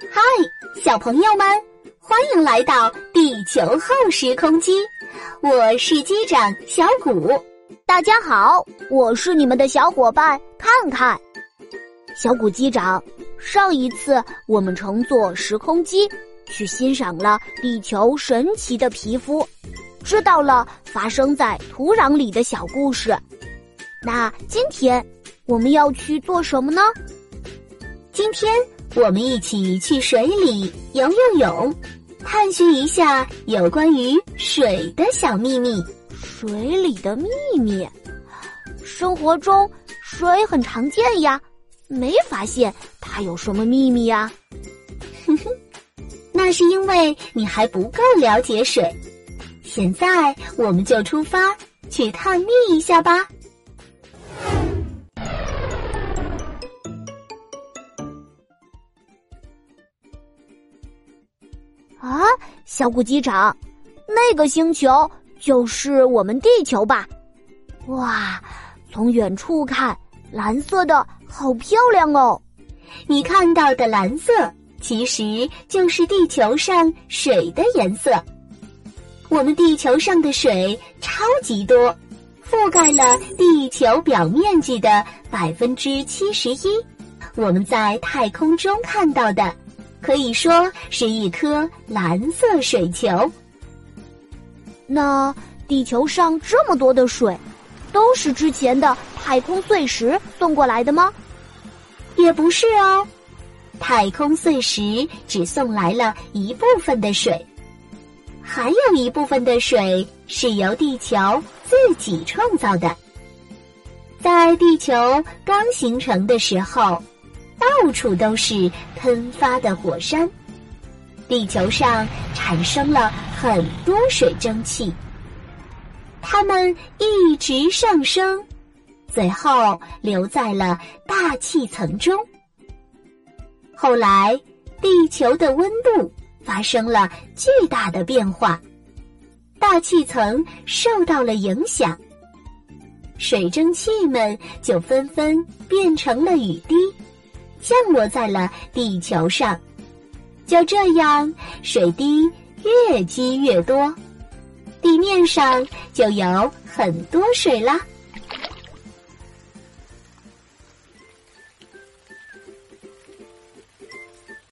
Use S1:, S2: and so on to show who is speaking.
S1: 嗨小朋友们，欢迎来到地球后时空机，我是机长小谷。
S2: 大家好，我是你们的小伙伴看看。小谷机长，上一次我们乘坐时空机去欣赏了地球神奇的皮肤，知道了发生在土壤里的小故事。那今天我们要去做什么呢？
S1: 今天我们一起去水里游游泳，探寻一下有关于水的小秘密。
S2: 水里的秘密，生活中水很常见呀，没发现它有什么秘密呀。
S1: 哼哼，那是因为你还不够了解水。现在我们就出发去探秘一下吧。
S2: 啊，小谷机长，那个星球就是我们地球吧？哇，从远处看，蓝色的好漂亮哦！
S1: 你看到的蓝色，其实就是地球上水的颜色。我们地球上的水超级多，覆盖了地球表面积的百分之七十一。我们在太空中看到的。可以说是一颗蓝色水球。
S2: 那地球上这么多的水，都是之前的太空碎石送过来的吗？
S1: 也不是哦，太空碎石只送来了一部分的水，还有一部分的水是由地球自己创造的。在地球刚形成的时候。到处都是喷发的火山，地球上产生了很多水蒸气，它们一直上升，最后留在了大气层中。后来，地球的温度发生了巨大的变化，大气层受到了影响，水蒸气们就纷纷变成了雨滴。降落在了地球上，就这样，水滴越积越多，地面上就有很多水了。